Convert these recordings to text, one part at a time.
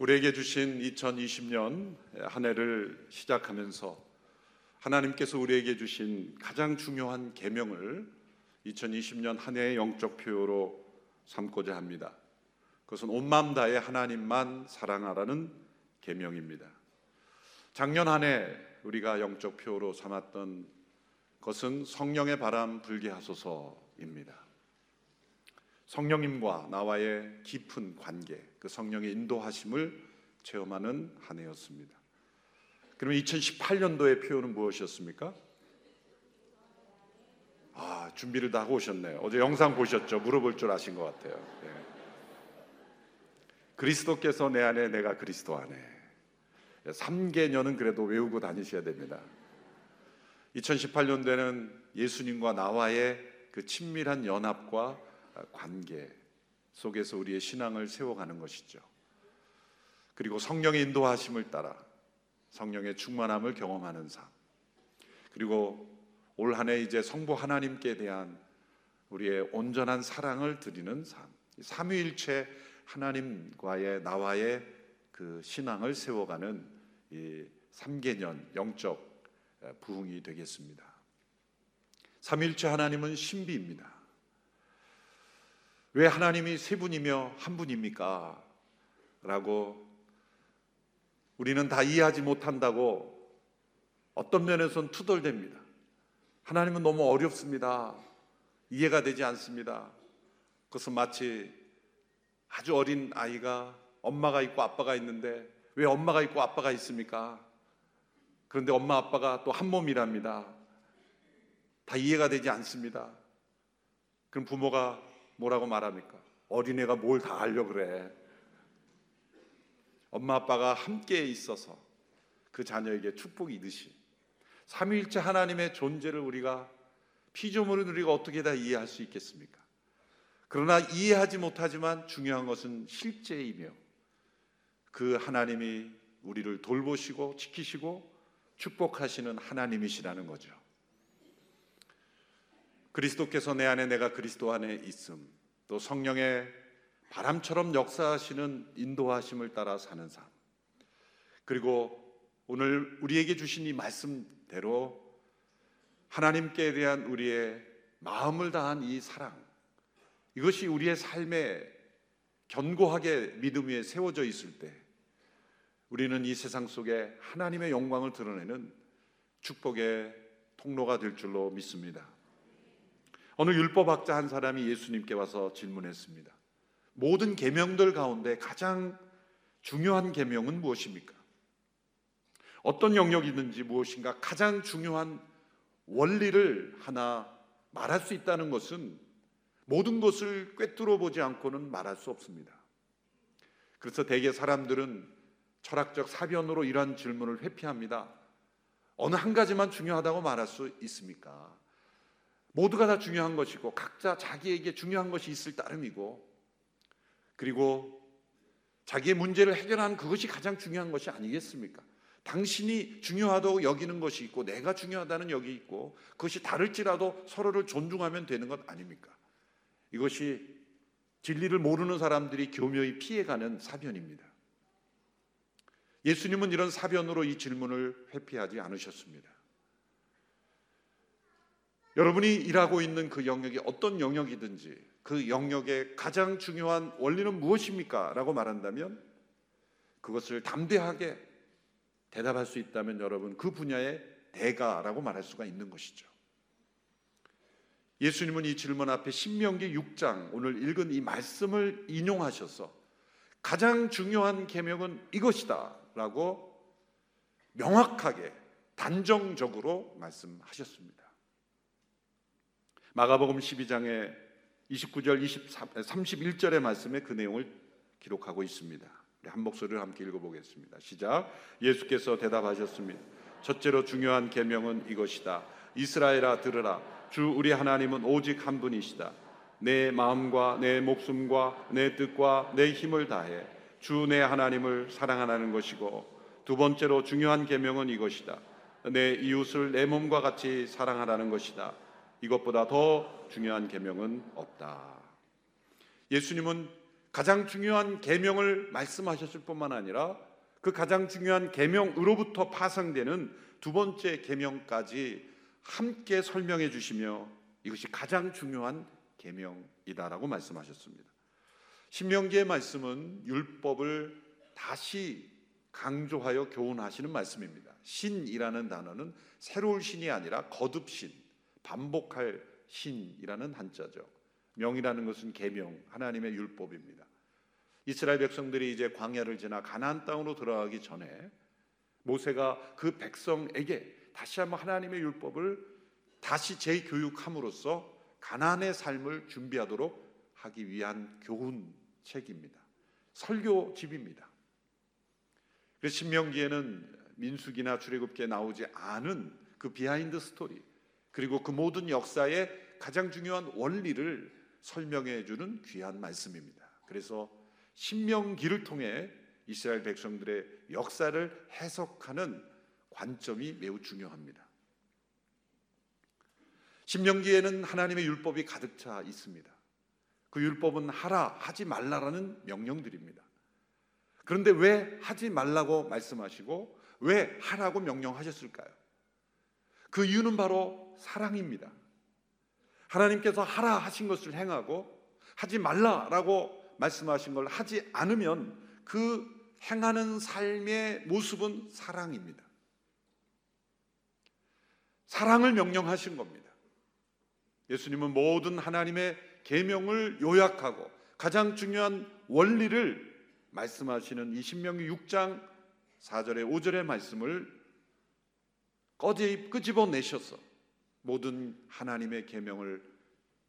우리에게 주신 2020년 한 해를 시작하면서 하나님께서 우리에게 주신 가장 중요한 계명을 2020년 한 해의 영적 표어로 삼고자 합니다. 그것은 온 마음 다해 하나님만 사랑하라는 계명입니다. 작년 한 해 우리가 영적 표어로 삼았던 것은 성령의 바람 불게 하소서입니다. 성령님과 나와의 깊은 관계, 그 성령의 인도하심을 체험하는 한 해였습니다. 그러면 2018년도의 표현은 무엇이었습니까? 아, 준비를 다 하고 오셨네요. 어제 영상 보셨죠? 물어볼 줄 아신 것 같아요. 네. 그리스도께서 내 안에, 내가 그리스도 안에. 3개년은 그래도 외우고 다니셔야 됩니다. 2018년도에는 예수님과 나와의 그 친밀한 연합과 관계 속에서 우리의 신앙을 세워가는 것이죠. 그리고 성령의 인도하심을 따라 성령의 충만함을 경험하는 삶. 그리고 올 한 해 이제 성부 하나님께 대한 우리의 온전한 사랑을 드리는 삶. 삼위일체 하나님과의 나와의 그 신앙을 세워가는 이 3개년 영적 부흥이 되겠습니다. 삼위일체 하나님은 신비입니다. 왜 하나님이 세 분이며 한 분입니까? 라고 우리는 다 이해하지 못한다고 어떤 면에서는 투덜댑니다. 하나님은 너무 어렵습니다. 이해가 되지 않습니다. 그것은 마치 아주 어린 아이가 엄마가 있고 아빠가 있는데 왜 엄마가 있고 아빠가 있습니까? 그런데 엄마 아빠가 또 한 몸이랍니다. 다 이해가 되지 않습니다. 그럼 부모가 뭐라고 말합니까? 어린애가 뭘 다 알려 그래. 엄마 아빠가 함께 있어서 그 자녀에게 축복이 있듯이 삼위일체 하나님의 존재를 우리가 피조물은 우리가 어떻게 다 이해할 수 있겠습니까? 그러나 이해하지 못하지만 중요한 것은 실제이며 그 하나님이 우리를 돌보시고 지키시고 축복하시는 하나님이시라는 거죠. 그리스도께서 내 안에 내가 그리스도 안에 있음 또 성령의 바람처럼 역사하시는 인도하심을 따라 사는 삶 그리고 오늘 우리에게 주신 이 말씀대로 하나님께 대한 우리의 마음을 다한 이 사랑 이것이 우리의 삶에 견고하게 믿음 위에 세워져 있을 때 우리는 이 세상 속에 하나님의 영광을 드러내는 축복의 통로가 될 줄로 믿습니다. 어느 율법학자 한 사람이 예수님께 와서 질문했습니다. 모든 계명들 가운데 가장 중요한 계명은 무엇입니까? 어떤 영역이든지 무엇인가 가장 중요한 원리를 하나 말할 수 있다는 것은 모든 것을 꿰뚫어 보지 않고는 말할 수 없습니다. 그래서 대개 사람들은 철학적 사변으로 이러한 질문을 회피합니다. 어느 한 가지만 중요하다고 말할 수 있습니까? 모두가 다 중요한 것이고 각자 자기에게 중요한 것이 있을 따름이고 그리고 자기의 문제를 해결하는 그것이 가장 중요한 것이 아니겠습니까? 당신이 중요하다고 여기는 것이 있고 내가 중요하다는 여기 있고 그것이 다를지라도 서로를 존중하면 되는 것 아닙니까? 이것이 진리를 모르는 사람들이 교묘히 피해가는 사변입니다. 예수님은 이런 사변으로 이 질문을 회피하지 않으셨습니다. 여러분이 일하고 있는 그 영역이 어떤 영역이든지 그 영역의 가장 중요한 원리는 무엇입니까? 라고 말한다면 그것을 담대하게 대답할 수 있다면 여러분 그 분야의 대가라고 말할 수가 있는 것이죠. 예수님은 이 질문 앞에 신명기 6장 오늘 읽은 이 말씀을 인용하셔서 가장 중요한 계명은 이것이다라고 명확하게 단정적으로 말씀하셨습니다. 마가복음 12장의 29절 23, 31절의 말씀에 그 내용을 기록하고 있습니다. 한 목소리를 함께 읽어보겠습니다. 시작. 예수께서 대답하셨습니다. 첫째로 중요한 계명은 이것이다. 이스라엘아 들으라. 주 우리 하나님은 오직 한 분이시다. 내 마음과 내 목숨과 내 뜻과 내 힘을 다해 주 내 하나님을 사랑하라는 것이고 두 번째로 중요한 계명은 이것이다. 내 이웃을 내 몸과 같이 사랑하라는 것이다. 이것보다 더 중요한 계명은 없다. 예수님은 가장 중요한 계명을 말씀하셨을 뿐만 아니라 그 가장 중요한 계명으로부터 파생되는 두 번째 계명까지 함께 설명해 주시며 이것이 가장 중요한 계명이다라고 말씀하셨습니다. 신명기의 말씀은 율법을 다시 강조하여 교훈하시는 말씀입니다. 신이라는 단어는 새로울 신이 아니라 거듭신, 반복할 신이라는 한자죠. 명이라는 것은 계명, 하나님의 율법입니다. 이스라엘 백성들이 이제 광야를 지나 가나안 땅으로 들어가기 전에 모세가 그 백성에게 다시 한번 하나님의 율법을 다시 재교육함으로써 가나안의 삶을 준비하도록 하기 위한 교훈책입니다. 설교집입니다. 그래서 신명기에는 민수기나 출애굽기에 나오지 않은 그 behind story 그리고 그 모든 역사의 가장 중요한 원리를 설명해 주는 귀한 말씀입니다. 그래서 신명기를 통해 이스라엘 백성들의 역사를 해석하는 관점이 매우 중요합니다. 신명기에는 하나님의 율법이 가득 차 있습니다. 그 율법은 하라, 하지 말라라는 명령들입니다. 그런데 왜 하지 말라고 말씀하시고 왜 하라고 명령하셨을까요? 그 이유는 바로 사랑입니다. 하나님께서 하라 하신 것을 행하고 하지 말라라고 말씀하신 걸 하지 않으면 그 행하는 삶의 모습은 사랑입니다. 사랑을 명령하신 겁니다. 예수님은 모든 하나님의 계명을 요약하고 가장 중요한 원리를 말씀하시는 이 신명기 6장 4절에 5절의 말씀을 끄집어 내셔서 모든 하나님의 계명을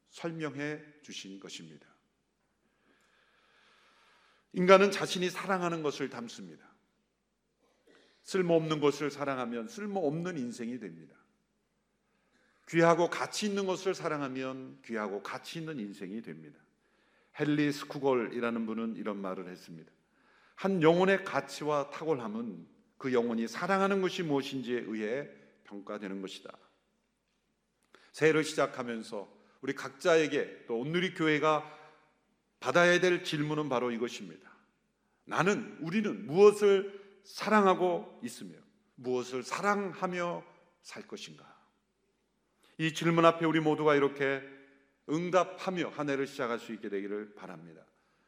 설명해 주신 것입니다. 인간은 자신이 사랑하는 것을 담습니다. 쓸모없는 것을 사랑하면 쓸모없는 인생이 됩니다. 귀하고 가치 있는 것을 사랑하면 귀하고 가치 있는 인생이 됩니다. 헨리 스쿠걸이라는 분은 이런 말을 했습니다. 한 영혼의 가치와 탁월함은 그 영혼이 사랑하는 것이 무엇인지에 의해 평가되는 것이다. 새해를 시작하면서 우리 각자에게 또 온누리 교회가 받아야 될 질문은 바로 이것입니다. 나는 우리는 무엇을 사랑하고 있으며 무엇을 사랑하며 살 것인가? 이 질문 앞에 우리 모두가 이렇게 응답하며 한 해를 시작할 수 있게 되기를 바랍니다.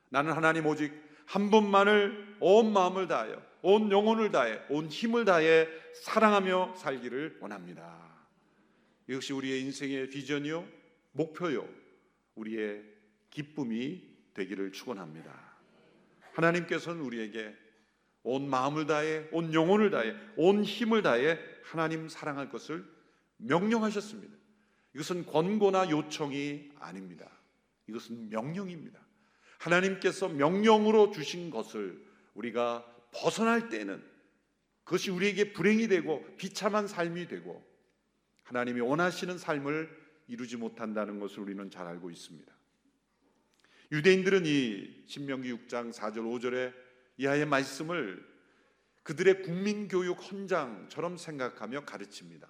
나는 하나님 오직 한 분만을 온 마음을 다하여 온 영혼을 다해 온 힘을 다해 사랑하며 살기를 원합니다. 이것이 우리의 인생의 비전이요 목표요 우리의 기쁨이 되기를 축원합니다. 하나님께서는 우리에게 온 마음을 다해 온 영혼을 다해 온 힘을 다해 하나님 사랑할 것을 명령하셨습니다. 이것은 권고나 요청이 아닙니다. 이것은 명령입니다. 하나님께서 명령으로 주신 것을 우리가 벗어날 때는 그것이 우리에게 불행이 되고 비참한 삶이 되고 하나님이 원하시는 삶을 이루지 못한다는 것을 우리는 잘 알고 있습니다. 유대인들은 이 신명기 6장 4절 5절에 이하의 말씀을 그들의 국민 교육 헌장처럼 생각하며 가르칩니다.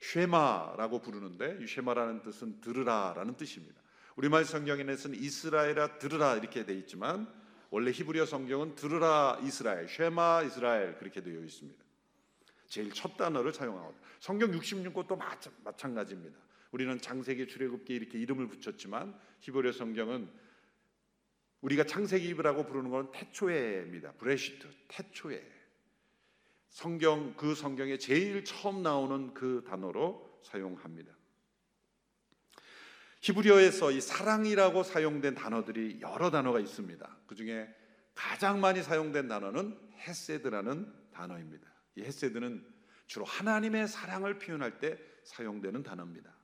쉐마라고 부르는데 이 쉐마라는 뜻은 들으라라는 뜻입니다. 우리말 성경에는 이스라엘아 들으라 이렇게 돼 있지만 원래 히브리어 성경은 들으라 이스라엘, 쉐마 이스라엘 그렇게 되어 있습니다. 제일 첫 단어를 사용하고 성경 66권도 마찬 가지입니다. 우리는 장세기 출애굽기 이렇게 이름을 붙였지만 히브리어 성경은 우리가 창세기라고 부르는 건 태초에입니다. 브레시트 태초에 성경 그 성경에 제일 처음 나오는 그 단어로 사용합니다. 히브리어에서 이 사랑이라고 사용된 단어들이 여러 단어가 있습니다. 그 중에 가장 많이 사용된 단어는 헤세드라는 단어입니다. 이 헤세드는 주로 하나님의 사랑을 표현할 때 사용되는 단어입니다.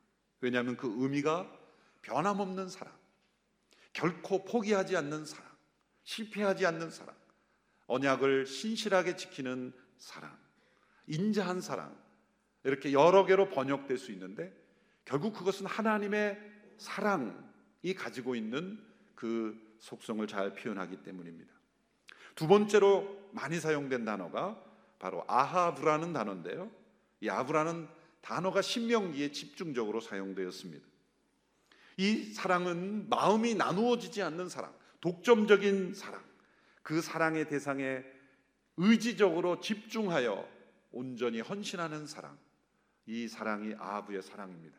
왜냐하면 그 의미가 변함없는 사랑, 결코 포기하지 않는 사랑, 실패하지 않는 사랑, 언약을 신실하게 지키는 사랑, 인자한 사랑, 이렇게 여러 개로 번역될 수 있는데 결국 그것은 하나님의 사랑이 가지고 있는 그 속성을 잘 표현하기 때문입니다. 두 번째로 많이 사용된 단어가 바로 아하브라는 단어인데요. 이 아브라는 단어가 신명기에 집중적으로 사용되었습니다. 이 사랑은 마음이 나누어지지 않는 사랑, 독점적인 사랑, 그 사랑의 대상에 의지적으로 집중하여 온전히 헌신하는 사랑, 이 사랑이 아합의 사랑입니다.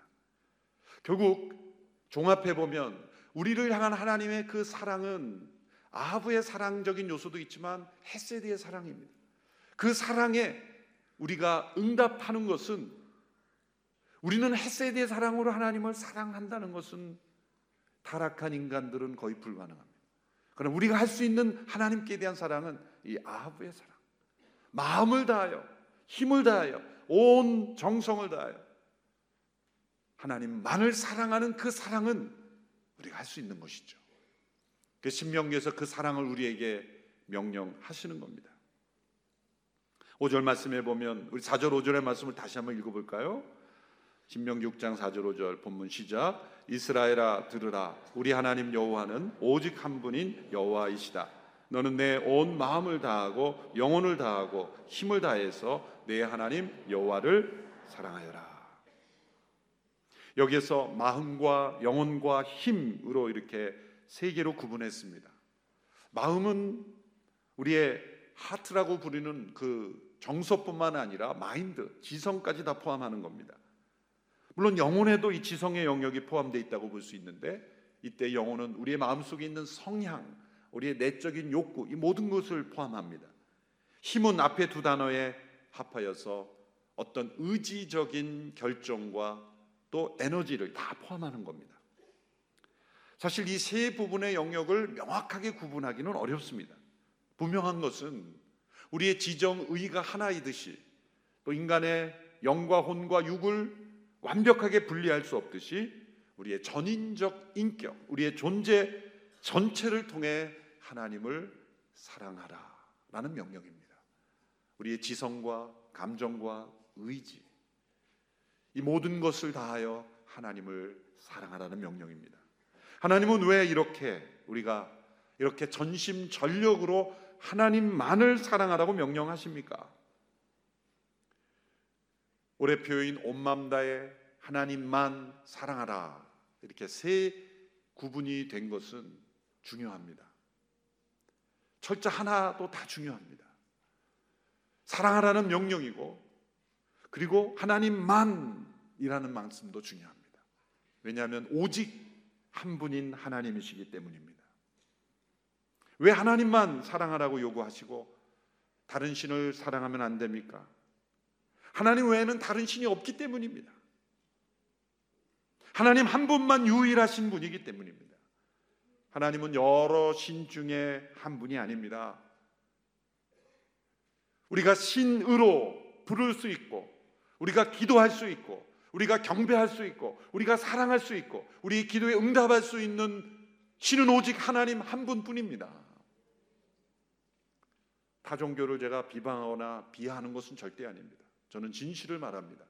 결국 종합해 보면 우리를 향한 하나님의 그 사랑은 아합의 사랑적인 요소도 있지만 헤세드의 사랑입니다. 그 사랑에 우리가 응답하는 것은 우리는 헤세드의 사랑으로 하나님을 사랑한다는 것은 타락한 인간들은 거의 불가능합니다. 그럼 우리가 할 수 있는 하나님께 대한 사랑은 이 아합의 사랑. 마음을 다하여 힘을 다하여 온 정성을 다하여 하나님만을 사랑하는 그 사랑은 우리가 할 수 있는 것이죠. 그 신명기에서 그 사랑을 우리에게 명령하시는 겁니다. 5절 말씀에 보면 우리 4절 5절의 말씀을 다시 한번 읽어 볼까요? 신명기 6장 4절 5절 본문 시작 이스라엘아 들으라 우리 하나님 여호와는 오직 한 분인 여호와이시다 너는 내 온 마음을 다하고 영혼을 다하고 힘을 다해서 내 하나님 여호와를 사랑하여라 여기에서 마음과 영혼과 힘으로 이렇게 세 개로 구분했습니다. 마음은 우리의 하트라고 부르는 그 정서뿐만 아니라 마인드, 지성까지 다 포함하는 겁니다. 물론 영혼에도 이 지성의 영역이 포함되어 있다고 볼 수 있는데 이때 영혼은 우리의 마음속에 있는 성향, 우리의 내적인 욕구 이 모든 것을 포함합니다. 힘은 앞에 두 단어에 합하여서 어떤 의지적인 결정과 또 에너지를 다 포함하는 겁니다. 사실 이 세 부분의 영역을 명확하게 구분하기는 어렵습니다. 분명한 것은 우리의 지정 의가 하나이듯이 또 인간의 영과 혼과 육을 완벽하게 분리할 수 없듯이 우리의 전인적 인격, 우리의 존재 전체를 통해 하나님을 사랑하라라는 명령입니다. 우리의 지성과 감정과 의지, 이 모든 것을 다하여 하나님을 사랑하라는 명령입니다. 하나님은 왜 이렇게 우리가 이렇게 전심 전력으로 하나님만을 사랑하라고 명령하십니까? 올해 표인 온맘 다해 하나님만 사랑하라 이렇게 세 구분이 된 것은 중요합니다. 철자 하나도 다 중요합니다. 사랑하라는 명령이고 그리고 하나님만이라는 말씀도 중요합니다. 왜냐하면 오직 한 분인 하나님이시기 때문입니다. 왜 하나님만 사랑하라고 요구하시고 다른 신을 사랑하면 안 됩니까? 하나님 외에는 다른 신이 없기 때문입니다. 하나님 한 분만 유일하신 분이기 때문입니다. 하나님은 여러 신 중에 한 분이 아닙니다. 우리가 신으로 부를 수 있고 우리가 기도할 수 있고 우리가 경배할 수 있고 우리가 사랑할 수 있고 우리 기도에 응답할 수 있는 신은 오직 하나님 한 분뿐입니다. 타 종교를 제가 비방하거나 비하하는 것은 절대 아닙니다. 저는 진실을 말합니다.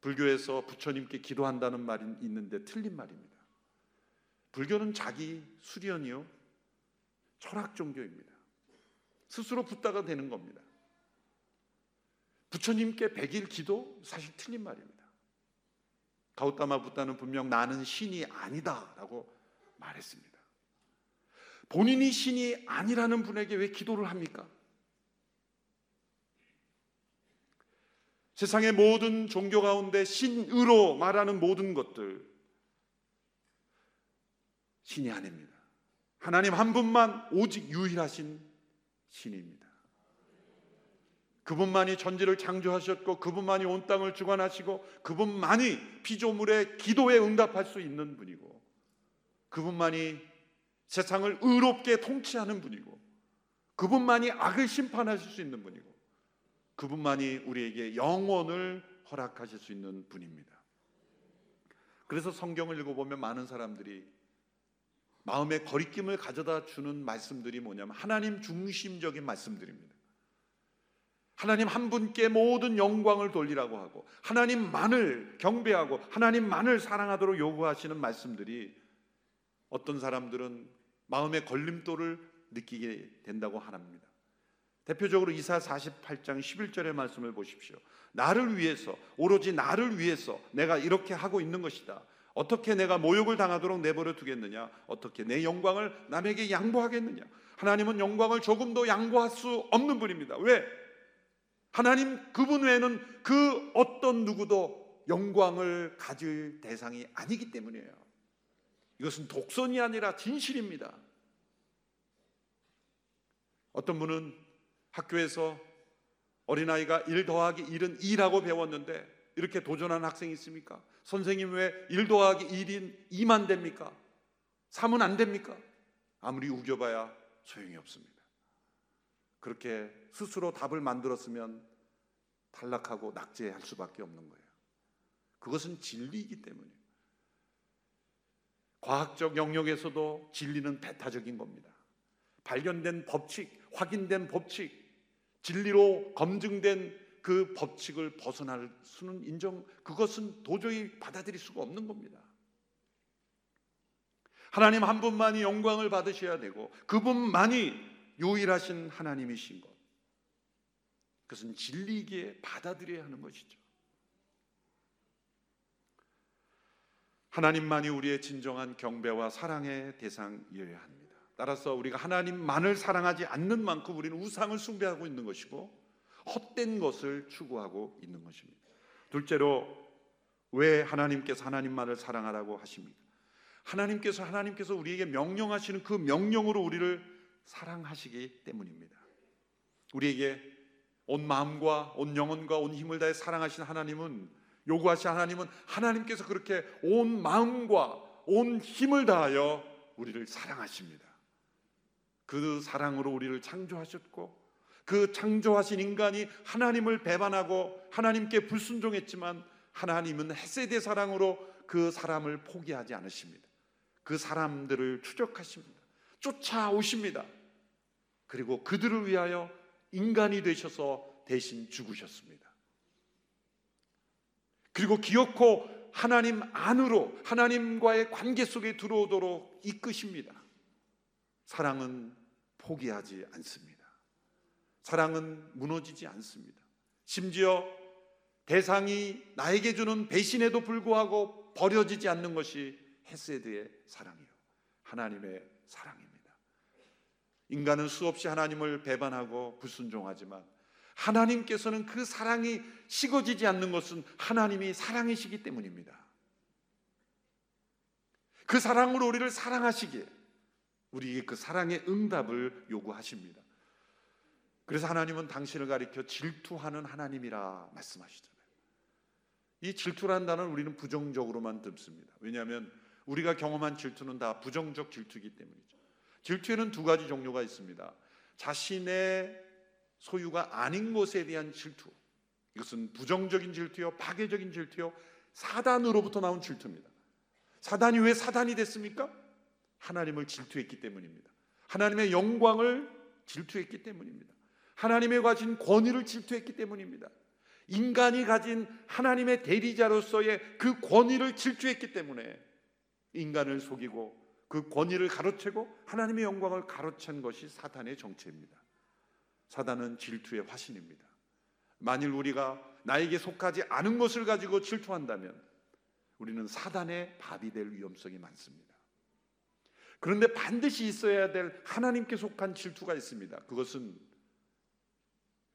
불교에서 부처님께 기도한다는 말이 있는데 틀린 말입니다. 불교는 자기 수련이요 철학 종교입니다. 스스로 붙다가 되는 겁니다. 부처님께 백일 기도 사실 틀린 말입니다. 가우타마 부다는 분명 나는 신이 아니다라고 말했습니다. 본인이 신이 아니라는 분에게 왜 기도를 합니까? 세상의 모든 종교 가운데 신으로 말하는 모든 것들 신이 아닙니다. 하나님 한 분만 오직 유일하신 신입니다. 그분만이 천지를 창조하셨고 그분만이 온 땅을 주관하시고 그분만이 피조물의 기도에 응답할 수 있는 분이고 그분만이 세상을 의롭게 통치하는 분이고 그분만이 악을 심판하실 수 있는 분이고 그분만이 우리에게 영원을 허락하실 수 있는 분입니다. 그래서 성경을 읽어보면 많은 사람들이 마음의 거리낌을 가져다 주는 말씀들이 뭐냐면 하나님 중심적인 말씀들입니다. 하나님 한 분께 모든 영광을 돌리라고 하고 하나님만을 경배하고 하나님만을 사랑하도록 요구하시는 말씀들이 어떤 사람들은 마음의 걸림돌을 느끼게 된다고 합니다. 대표적으로 이사 48장 11절의 말씀을 보십시오. 나를 위해서 오로지 나를 위해서 내가 이렇게 하고 있는 것이다. 어떻게 내가 모욕을 당하도록 내버려 두겠느냐? 어떻게 내 영광을 남에게 양보하겠느냐? 하나님은 영광을 조금도 양보할 수 없는 분입니다. 왜? 하나님 그분 외에는 그 어떤 누구도 영광을 가질 대상이 아니기 때문이에요. 이것은 독선이 아니라 진실입니다. 어떤 분은 학교에서 어린아이가 1 더하기 1은 2라고 배웠는데 이렇게 도전하는 학생이 있습니까? 선생님 왜 1 더하기 1인 2만 됩니까? 3은 안 됩니까? 아무리 우겨봐야 소용이 없습니다. 그렇게 스스로 답을 만들었으면 탈락하고 낙제할 수밖에 없는 거예요. 그것은 진리이기 때문이에요. 과학적 영역에서도 진리는 배타적인 겁니다. 발견된 법칙, 확인된 법칙, 진리로 검증된 그 법칙을 벗어날 수는 인정, 그것은 도저히 받아들일 수가 없는 겁니다. 하나님 한 분만이 영광을 받으셔야 되고 그분만이 유일하신 하나님이신 것. 그것은 진리기에 받아들여야 하는 것이죠. 하나님만이 우리의 진정한 경배와 사랑의 대상이어야 합니다. 따라서 우리가 하나님만을 사랑하지 않는 만큼 우리는 우상을 숭배하고 있는 것이고 헛된 것을 추구하고 있는 것입니다. 둘째로 왜 하나님께서 하나님만을 사랑하라고 하십니까? 하나님께서 하나님께서 우리에게 명령하시는 그 명령으로 우리를 사랑하시기 때문입니다. 우리에게 온 마음과 온 영혼과 온 힘을 다해 사랑하신 하나님은 요구하신 하나님은 하나님께서 그렇게 온 마음과 온 힘을 다하여 우리를 사랑하십니다. 그 사랑으로 우리를 창조하셨고 그 창조하신 인간이 하나님을 배반하고 하나님께 불순종했지만 하나님은 헤세대 사랑으로 그 사람을 포기하지 않으십니다. 그 사람들을 추적하십니다. 쫓아오십니다. 그리고 그들을 위하여 인간이 되셔서 대신 죽으셨습니다. 그리고 기어코 하나님 안으로 하나님과의 관계 속에 들어오도록 이끄십니다. 사랑은 포기하지 않습니다. 사랑은 무너지지 않습니다. 심지어 대상이 나에게 주는 배신에도 불구하고 버려지지 않는 것이 헤세드의 사랑이요. 하나님의 사랑입니다. 인간은 수없이 하나님을 배반하고 불순종하지만 하나님께서는 그 사랑이 식어지지 않는 것은 하나님이 사랑이시기 때문입니다. 그 사랑으로 우리를 사랑하시기에 우리에게 그 사랑의 응답을 요구하십니다. 그래서 하나님은 당신을 가리켜 질투하는 하나님이라 말씀하시잖아요. 이 질투란 단어는 우리는 부정적으로만 듣습니다. 왜냐하면 우리가 경험한 질투는 다 부정적 질투이기 때문이죠. 질투에는 두 가지 종류가 있습니다. 자신의 소유가 아닌 것에 대한 질투. 이것은 부정적인 질투요, 파괴적인 질투요, 사단으로부터 나온 질투입니다. 사단이 왜 사단이 됐습니까? 하나님을 질투했기 때문입니다. 하나님의 영광을 질투했기 때문입니다. 하나님의 가진 권위를 질투했기 때문입니다. 인간이 가진 하나님의 대리자로서의 그 권위를 질투했기 때문에 인간을 속이고 그 권위를 가로채고 하나님의 영광을 가로챈 것이 사탄의 정체입니다. 사단은 질투의 화신입니다. 만일 우리가 나에게 속하지 않은 것을 가지고 질투한다면 우리는 사단의 밥이 될 위험성이 많습니다. 그런데 반드시 있어야 될 하나님께 속한 질투가 있습니다. 그것은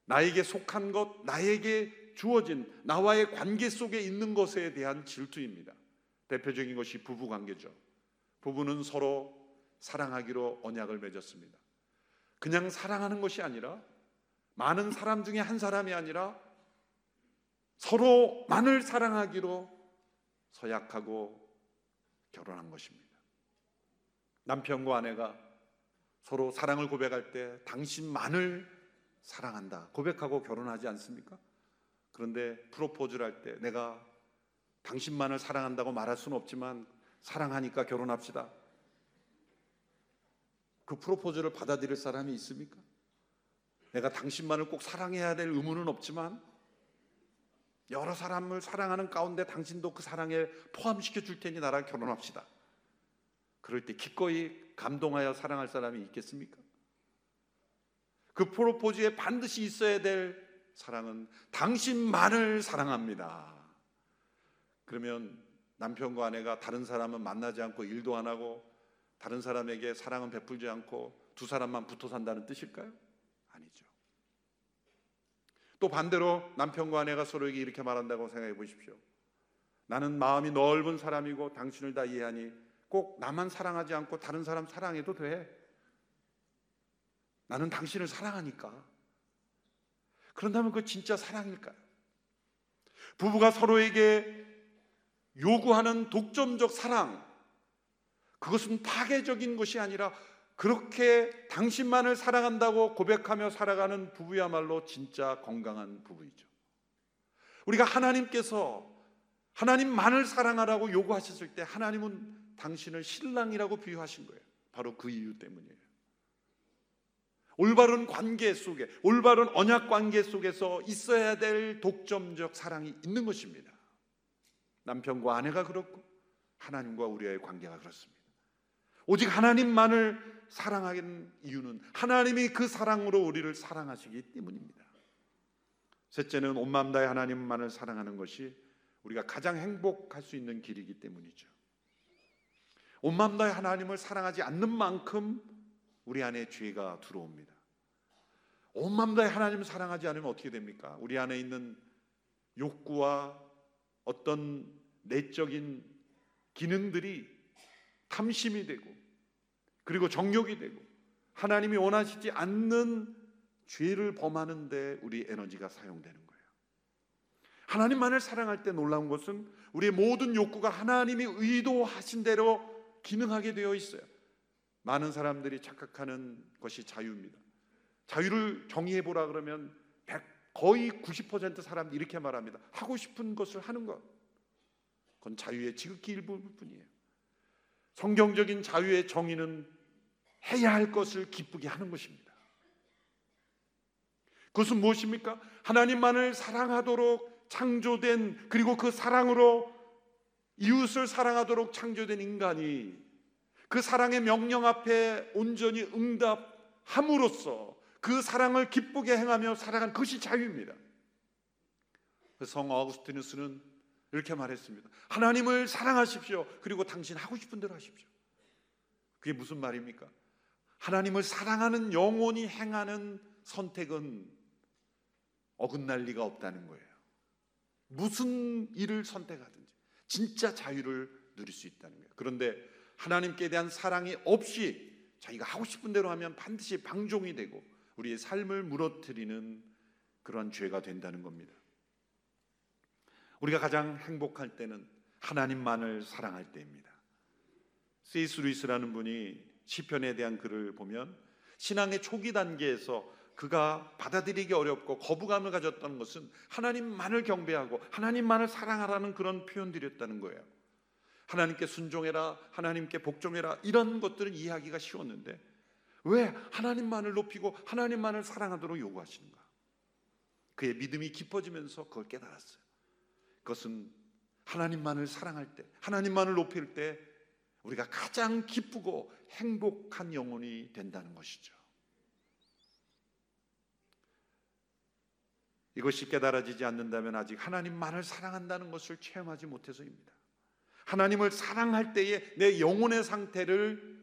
나에게 속한 것, 나에게 주어진 나와의 관계 속에 있는 것에 대한 질투입니다. 대표적인 것이 부부 관계죠. 부부는 서로 사랑하기로 언약을 맺었습니다. 그냥 사랑하는 것이 아니라 많은 사람 중에 한 사람이 아니라 서로만을 사랑하기로 서약하고 결혼한 것입니다. 남편과 아내가 서로 사랑을 고백할 때 당신만을 사랑한다. 고백하고 결혼하지 않습니까? 그런데 프로포즈를 할 때 내가 당신만을 사랑한다고 말할 수는 없지만 사랑하니까 결혼합시다. 그 프로포즈를 받아들일 사람이 있습니까? 내가 당신만을 꼭 사랑해야 될 의무는 없지만 여러 사람을 사랑하는 가운데 당신도 그 사랑에 포함시켜 줄 테니 나랑 결혼합시다. 그럴 때 기꺼이 감동하여 사랑할 사람이 있겠습니까? 그 프로포즈에 반드시 있어야 될 사랑은 당신만을 사랑합니다. 그러면 남편과 아내가 다른 사람은 만나지 않고 일도 안 하고 다른 사람에게 사랑은 베풀지 않고 두 사람만 붙어 산다는 뜻일까요? 아니죠. 또 반대로 남편과 아내가 서로에게 이렇게 말한다고 생각해 보십시오. 나는 마음이 넓은 사람이고 당신을 다 이해하니 꼭 나만 사랑하지 않고 다른 사람 사랑해도 돼. 나는 당신을 사랑하니까. 그런다면 그 진짜 사랑일까요? 부부가 서로에게 요구하는 독점적 사랑, 그것은 파괴적인 것이 아니라 그렇게 당신만을 사랑한다고 고백하며 살아가는 부부야말로 진짜 건강한 부부이죠. 우리가 하나님께서 하나님만을 사랑하라고 요구하셨을 때 하나님은 당신을 신랑이라고 비유하신 거예요. 바로 그 이유 때문이에요. 올바른 관계 속에, 올바른 언약 관계 속에서 있어야 될 독점적 사랑이 있는 것입니다. 남편과 아내가 그렇고 하나님과 우리의 관계가 그렇습니다. 오직 하나님만을 사랑하는 이유는 하나님이 그 사랑으로 우리를 사랑하시기 때문입니다. 셋째는 온 마음 다해 하나님만을 사랑하는 것이 우리가 가장 행복할 수 있는 길이기 때문이죠. 온 마음 다해 하나님을 사랑하지 않는 만큼 우리 안에 죄가 들어옵니다. 온 마음 다해 하나님을 사랑하지 않으면 어떻게 됩니까? 우리 안에 있는 욕구와 어떤 내적인 기능들이 탐심이 되고 그리고 정욕이 되고 하나님이 원하시지 않는 죄를 범하는데 우리 에너지가 사용되는 거예요. 하나님만을 사랑할 때 놀라운 것은 우리의 모든 욕구가 하나님이 의도하신 대로 기능하게 되어 있어요. 많은 사람들이 착각하는 것이 자유입니다. 자유를 정의해 보라 그러면 거의 90% 사람들이 이렇게 말합니다. 하고 싶은 것을 하는 것. 그건 자유의 지극히 일부분이에요. 성경적인 자유의 정의는 해야 할 것을 기쁘게 하는 것입니다. 그것은 무엇입니까? 하나님만을 사랑하도록 창조된 그리고 그 사랑으로 이웃을 사랑하도록 창조된 인간이 그 사랑의 명령 앞에 온전히 응답함으로써 그 사랑을 기쁘게 행하며 살아간 그것이 자유입니다. 성 어구스티누스는 이렇게 말했습니다. 하나님을 사랑하십시오. 그리고 당신 하고 싶은 대로 하십시오. 그게 무슨 말입니까? 하나님을 사랑하는 영혼이 행하는 선택은 어긋날 리가 없다는 거예요. 무슨 일을 선택하든지 진짜 자유를 누릴 수 있다는 거예요. 그런데 하나님께 대한 사랑이 없이 자기가 하고 싶은 대로 하면 반드시 방종이 되고 우리의 삶을 무너뜨리는 그런 죄가 된다는 겁니다. 우리가 가장 행복할 때는 하나님만을 사랑할 때입니다. 세이스 루이스라는 분이 시편에 대한 글을 보면 신앙의 초기 단계에서 그가 받아들이기 어렵고 거부감을 가졌던 것은 하나님만을 경배하고 하나님만을 사랑하라는 그런 표현들이었다는 거예요. 하나님께 순종해라, 하나님께 복종해라 이런 것들은 이해하기가 쉬웠는데 왜 하나님만을 높이고 하나님만을 사랑하도록 요구하시는가? 그의 믿음이 깊어지면서 그걸 깨달았어요. 그것은 하나님만을 사랑할 때, 하나님만을 높일 때 우리가 가장 기쁘고 행복한 영혼이 된다는 것이죠. 이것이 깨달아지지 않는다면 아직 하나님만을 사랑한다는 것을 체험하지 못해서입니다. 하나님을 사랑할 때에 내 영혼의 상태를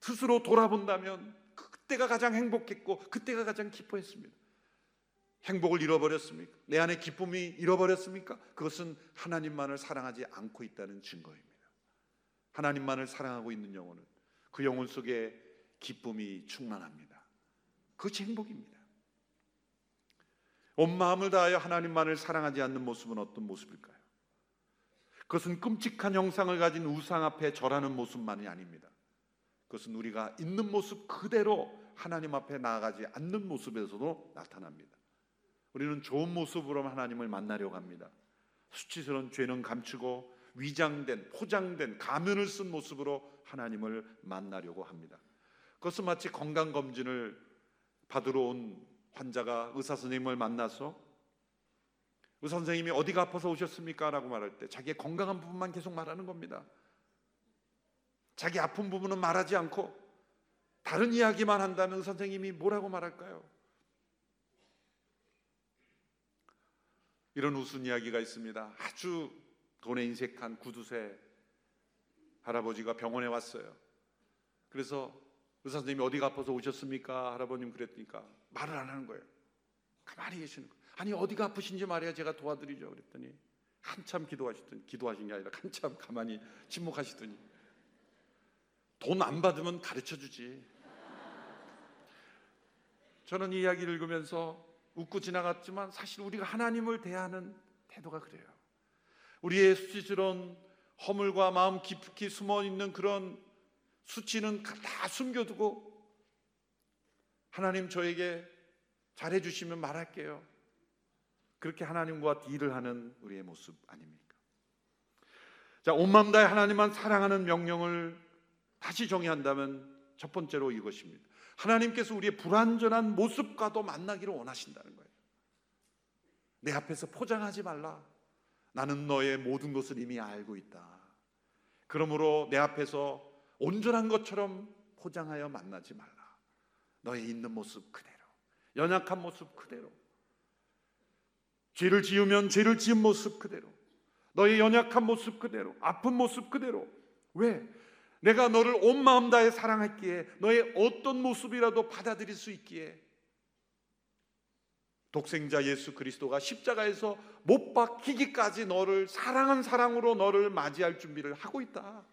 스스로 돌아본다면 그때가 가장 행복했고 그때가 가장 기뻐했습니다. 행복을 잃어버렸습니까? 내 안에 기쁨이 잃어버렸습니까? 그것은 하나님만을 사랑하지 않고 있다는 증거입니다. 하나님만을 사랑하고 있는 영혼은 그 영혼 속에 기쁨이 충만합니다. 그것이 행복입니다. 온 마음을 다하여 하나님만을 사랑하지 않는 모습은 어떤 모습일까요? 그것은 끔찍한 형상을 가진 우상 앞에 절하는 모습만이 아닙니다. 그것은 우리가 있는 모습 그대로 하나님 앞에 나아가지 않는 모습에서도 나타납니다. 우리는 좋은 모습으로 하나님을 만나려고 합니다. 수치스러운 죄는 감추고 위장된 포장된 가면을 쓴 모습으로 하나님을 만나려고 합니다. 그것은 마치 건강 검진을 받으러 온 환자가 의사 선생님을 만나서 의사 선생님이 어디가 아파서 오셨습니까? 라고 말할 때 자기의 건강한 부분만 계속 말하는 겁니다. 자기 아픈 부분은 말하지 않고 다른 이야기만 한다면 선생님이 뭐라고 말할까요? 이런 웃은 이야기가 있습니다. 아주 돈에 인색한 구두쇠 할아버지가 병원에 왔어요. 그래서 의사 선생님이 어디가 아파서 오셨습니까? 할아버님 그랬으니까 말을 안 하는 거예요. 가만히 계시는 거예요. 아니 어디가 아프신지 말이야 제가 도와드리죠. 그랬더니 한참 기도하시더니 기도하신 게 아니라 한참 가만히 침묵하시더니 돈 안 받으면 가르쳐 주지. 저는 이 이야기를 읽으면서 웃고 지나갔지만 사실 우리가 하나님을 대하는 태도가 그래요. 우리의 수치스러운 허물과 마음 깊이 숨어 있는 그런 수치는 다 숨겨두고 하나님 저에게 잘해 주시면 말할게요. 그렇게 하나님과 딜을 하는 우리의 모습 아닙니까? 자, 온 마음 다해 하나님만 사랑하는 명령을 다시 정의한다면 첫 번째로 이것입니다. 하나님께서 우리의 불완전한 모습과도 만나기를 원하신다는 거예요. 내 앞에서 포장하지 말라. 나는 너의 모든 것을 이미 알고 있다. 그러므로 내 앞에서 온전한 것처럼 포장하여 만나지 말라. 너의 있는 모습 그대로, 연약한 모습 그대로, 죄를 지으면 죄를 지은 모습 그대로, 너의 연약한 모습 그대로, 아픈 모습 그대로. 왜? 내가 너를 온 마음 다해 사랑했기에 너의 어떤 모습이라도 받아들일 수 있기에 독생자 예수 그리스도가 십자가에서 못 박히기까지 너를 사랑한 사랑으로 너를 맞이할 준비를 하고 있다.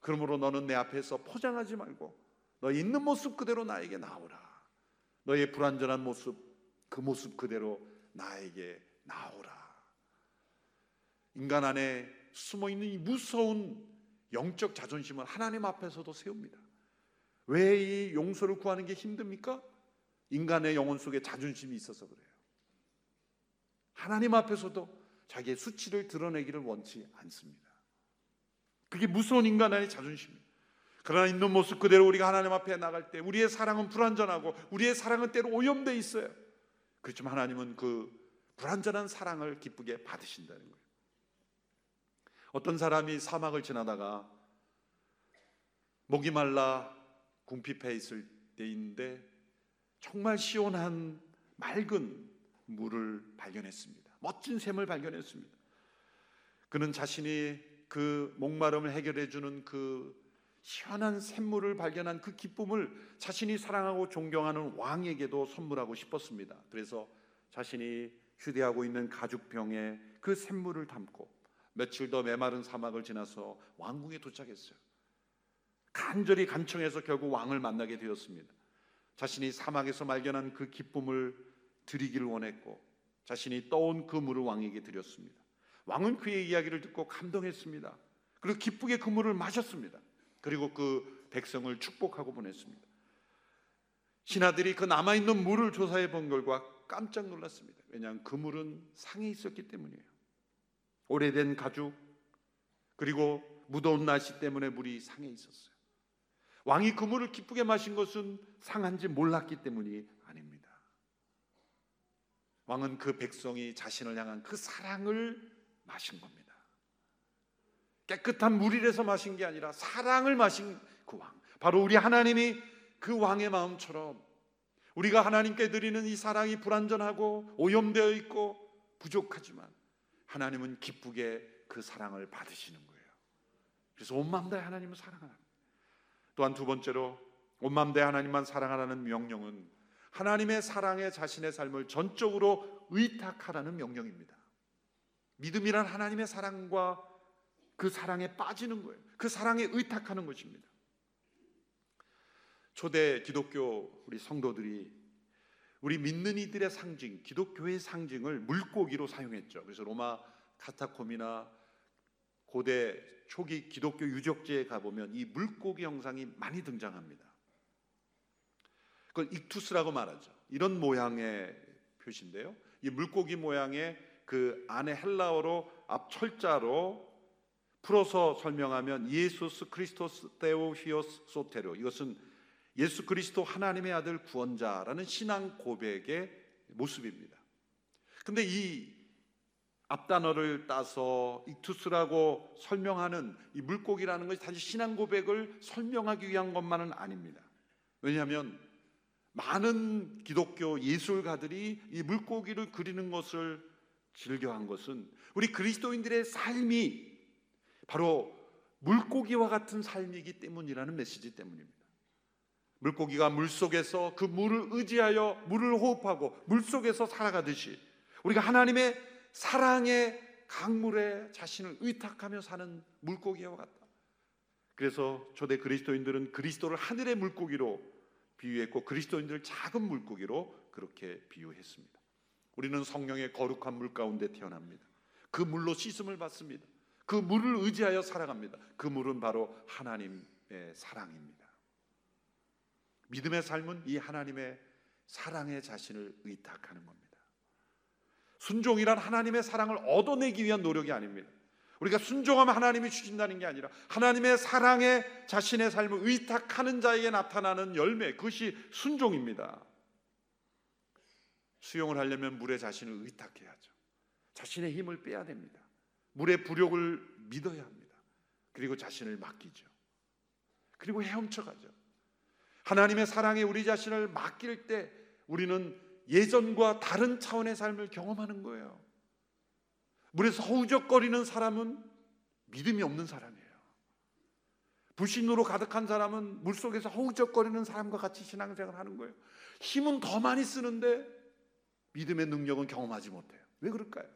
그러므로 너는 내 앞에서 포장하지 말고 너 있는 모습 그대로 나에게 나오라. 너의 불완전한 모습 그 모습 그대로 나에게 나오라. 인간 안에 숨어 있는 이 무서운 영적 자존심을 하나님 앞에서도 세웁니다. 왜 이 용서를 구하는 게 힘듭니까? 인간의 영혼 속에 자존심이 있어서 그래요. 하나님 앞에서도 자기의 수치를 드러내기를 원치 않습니다. 그게 무서운 인간 안의 자존심입니다. 그러나 있는 모습 그대로 우리가 하나님 앞에 나갈 때 우리의 사랑은 불완전하고 우리의 사랑은 때로 오염되어 있어요. 그렇지만 하나님은 그 불완전한 사랑을 기쁘게 받으신다는 거예요. 어떤 사람이 사막을 지나다가 목이 말라 궁핍해 있을 때인데 정말 시원한 맑은 물을 발견했습니다. 멋진 샘을 발견했습니다. 그는 자신이 그 목마름을 해결해 주는 그 시원한 샘물을 발견한 그 기쁨을 자신이 사랑하고 존경하는 왕에게도 선물하고 싶었습니다. 그래서 자신이 휴대하고 있는 가죽병에 그 샘물을 담고 며칠 더 메마른 사막을 지나서 왕궁에 도착했어요. 간절히 간청해서 결국 왕을 만나게 되었습니다. 자신이 사막에서 발견한 그 기쁨을 드리기를 원했고 자신이 떠온 그 물을 왕에게 드렸습니다. 왕은 그의 이야기를 듣고 감동했습니다. 그리고 기쁘게 그 물을 마셨습니다. 그리고 그 백성을 축복하고 보냈습니다. 신하들이 그 남아있는 물을 조사해 본 결과 깜짝 놀랐습니다. 왜냐하면 그 물은 상해 있었기 때문이에요. 오래된 가죽 그리고 무더운 날씨 때문에 물이 상해 있었어요. 왕이 그 물을 기쁘게 마신 것은 상한지 몰랐기 때문이 아닙니다. 왕은 그 백성이 자신을 향한 그 사랑을 마신 겁니다. 깨끗한 물이라서 마신 게 아니라 사랑을 마신 그 왕. 바로 우리 하나님이 그 왕의 마음처럼 우리가 하나님께 드리는 이 사랑이 불완전하고 오염되어 있고 부족하지만 하나님은 기쁘게 그 사랑을 받으시는 거예요. 그래서 온 마음 다해 하나님을 사랑하라. 또한 두 번째로 온 마음 다해 하나님만 사랑하라는 명령은 하나님의 사랑에 자신의 삶을 전적으로 의탁하라는 명령입니다. 믿음이란 하나님의 사랑과 그 사랑에 빠지는 거예요. 그 사랑에 의탁하는 것입니다. 초대 기독교 우리 성도들이 우리 믿는 이들의 상징, 기독교의 상징을 물고기로 사용했죠. 그래서 로마 카타콤이나 고대 초기 기독교 유적지에 가보면 이 물고기 형상이 많이 등장합니다. 그걸 ἰχθύς라고 말하죠. 이런 모양의 표시인데요. 이 물고기 모양의 그 안에 헬라어로 앞 철자로 풀어서 설명하면 Ἰησοῦς Χριστός Θεοῦ Υἱός Σωτήρ 이것은 예수 그리스도 하나님의 아들 구원자라는 신앙 고백의 모습입니다. 근데 이 앞단어를 따서 익투스라고 설명하는 이 물고기라는 것이 단지 신앙 고백을 설명하기 위한 것만은 아닙니다. 왜냐하면 많은 기독교 예술가들이 이 물고기를 그리는 것을 즐겨한 것은 우리 그리스도인들의 삶이 바로 물고기와 같은 삶이기 때문이라는 메시지 때문입니다. 물고기가 물 속에서 그 물을 의지하여 물을 호흡하고 물 속에서 살아가듯이 우리가 하나님의 사랑의 강물에 자신을 의탁하며 사는 물고기와 같다. 그래서 초대 그리스도인들은 그리스도를 하늘의 물고기로 비유했고 그리스도인들을 작은 물고기로 그렇게 비유했습니다. 우리는 성령의 거룩한 물 가운데 태어납니다. 그 물로 씻음을 받습니다. 그 물을 의지하여 살아갑니다. 그 물은 바로 하나님의 사랑입니다. 믿음의 삶은 이 하나님의 사랑의 자신을 의탁하는 겁니다. 순종이란 하나님의 사랑을 얻어내기 위한 노력이 아닙니다. 우리가 순종하면 하나님이 주신다는 게 아니라 하나님의 사랑에 자신의 삶을 의탁하는 자에게 나타나는 열매 그것이 순종입니다. 수용을 하려면 물에 자신을 의탁해야죠. 자신의 힘을 빼야 됩니다. 물의 부력을 믿어야 합니다. 그리고 자신을 맡기죠. 그리고 헤엄쳐가죠. 하나님의 사랑에 우리 자신을 맡길 때 우리는 예전과 다른 차원의 삶을 경험하는 거예요. 물에서 허우적거리는 사람은 믿음이 없는 사람이에요. 불신으로 가득한 사람은 물 속에서 허우적거리는 사람과 같이 신앙생활 하는 거예요. 힘은 더 많이 쓰는데 믿음의 능력은 경험하지 못해요. 왜 그럴까요?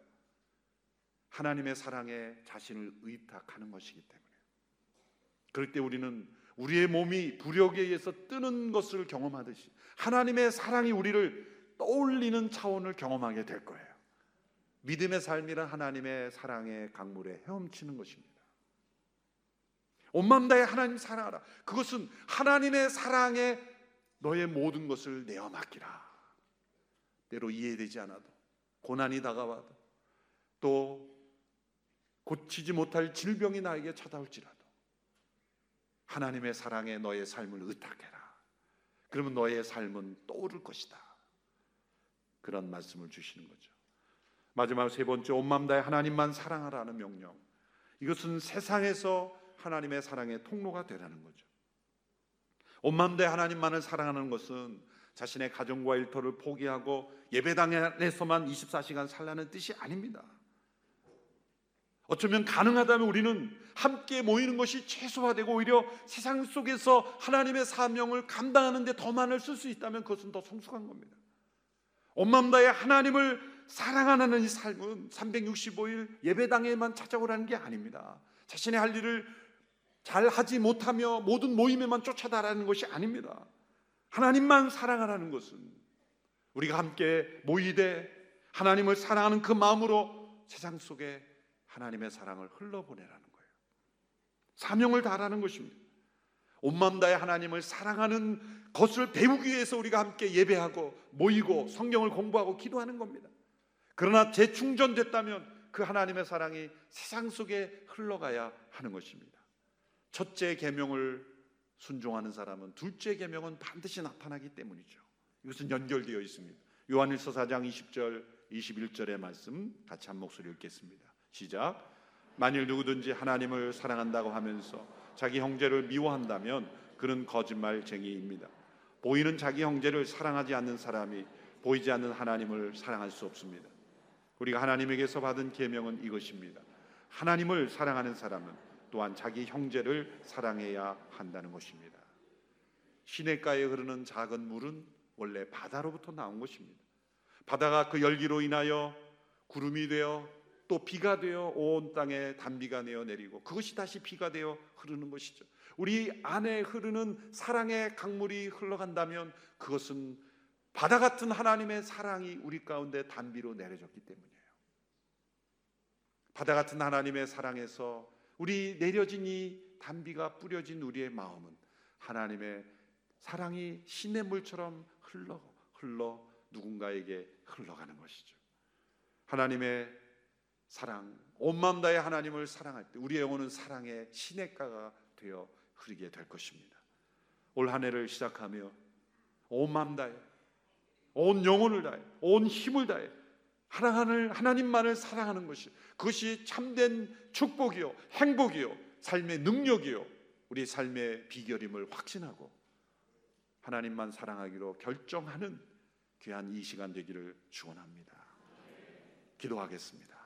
하나님의 사랑에 자신을 의탁하는 것이기 때문에. 그럴 때 우리는 우리의 몸이 부력에 의해서 뜨는 것을 경험하듯이 하나님의 사랑이 우리를 떠올리는 차원을 경험하게 될 거예요. 믿음의 삶이란 하나님의 사랑의 강물에 헤엄치는 것입니다. 온 마음 다해 하나님 사랑하라. 그것은 하나님의 사랑에 너의 모든 것을 내어 맡기라. 때로 이해되지 않아도 고난이 다가와도 또 고치지 못할 질병이 나에게 찾아올지라도 하나님의 사랑에 너의 삶을 의탁해라. 그러면 너의 삶은 떠오를 것이다. 그런 말씀을 주시는 거죠. 마지막 세 번째 온맘 다해 하나님만 사랑하라는 명령. 이것은 세상에서 하나님의 사랑의 통로가 되라는 거죠. 온맘 다해 하나님만을 사랑하는 것은 자신의 가정과 일터를 포기하고 예배당 안에서만 24시간 살라는 뜻이 아닙니다. 어쩌면 가능하다면 우리는 함께 모이는 것이 최소화되고 오히려 세상 속에서 하나님의 사명을 감당하는 데 더 많을 쓸 수 있다면 그것은 더 성숙한 겁니다. 온맘 다해 하나님을 사랑하는 이 삶은 365일 예배당에만 찾아오라는 게 아닙니다. 자신의 할 일을 잘 하지 못하며 모든 모임에만 쫓아다라는 것이 아닙니다. 하나님만 사랑하라는 것은 우리가 함께 모이되 하나님을 사랑하는 그 마음으로 세상 속에 하나님의 사랑을 흘러보내라는 거예요. 사명을 다하라는 것입니다. 온맘 다해 하나님을 사랑하는 것을 배우기 위해서 우리가 함께 예배하고 모이고 성경을 공부하고 기도하는 겁니다. 그러나 재충전됐다면 그 하나님의 사랑이 세상 속에 흘러가야 하는 것입니다. 첫째 계명을 순종하는 사람은 둘째 계명은 반드시 나타나기 때문이죠. 이것은 연결되어 있습니다. 요한일서 4장 20절 21절의 말씀 같이 한 목소리 읽겠습니다. 시작. 만일 누구든지 하나님을 사랑한다고 하면서 자기 형제를 미워한다면 그는 거짓말쟁이입니다. 보이는 자기 형제를 사랑하지 않는 사람이 보이지 않는 하나님을 사랑할 수 없습니다. 우리가 하나님에게서 받은 계명은 이것입니다. 하나님을 사랑하는 사람은 또한 자기 형제를 사랑해야 한다는 것입니다. 시냇가에 흐르는 작은 물은 원래 바다로부터 나온 것입니다. 바다가 그 열기로 인하여 구름이 되어 또 비가 되어 온 땅에 단비가 내어 내리고 그것이 다시 비가 되어 흐르는 것이죠. 우리 안에 흐르는 사랑의 강물이 흘러간다면 그것은 바다 같은 하나님의 사랑이 우리 가운데 단비로 내려졌기 때문이에요. 바다 같은 하나님의 사랑에서 우리 내려진 이 단비가 뿌려진 우리의 마음은 하나님의 사랑이 신의 물처럼 흘러 흘러 누군가에게 흘러가는 것이죠. 하나님의 사랑, 온 마음 다해 하나님을 사랑할 때 우리의 영혼은 사랑의 시냇가가 되어 흐르게 될 것입니다. 올 한 해를 시작하며 온 마음 다해, 온 영혼을 다해, 온 힘을 다해 하나님을 하나님만을 사랑하는 것이 그것이 참된 축복이요, 행복이요, 삶의 능력이요, 우리 삶의 비결임을 확신하고 하나님만 사랑하기로 결정하는 귀한 이 시간 되기를 축원합니다. 기도하겠습니다.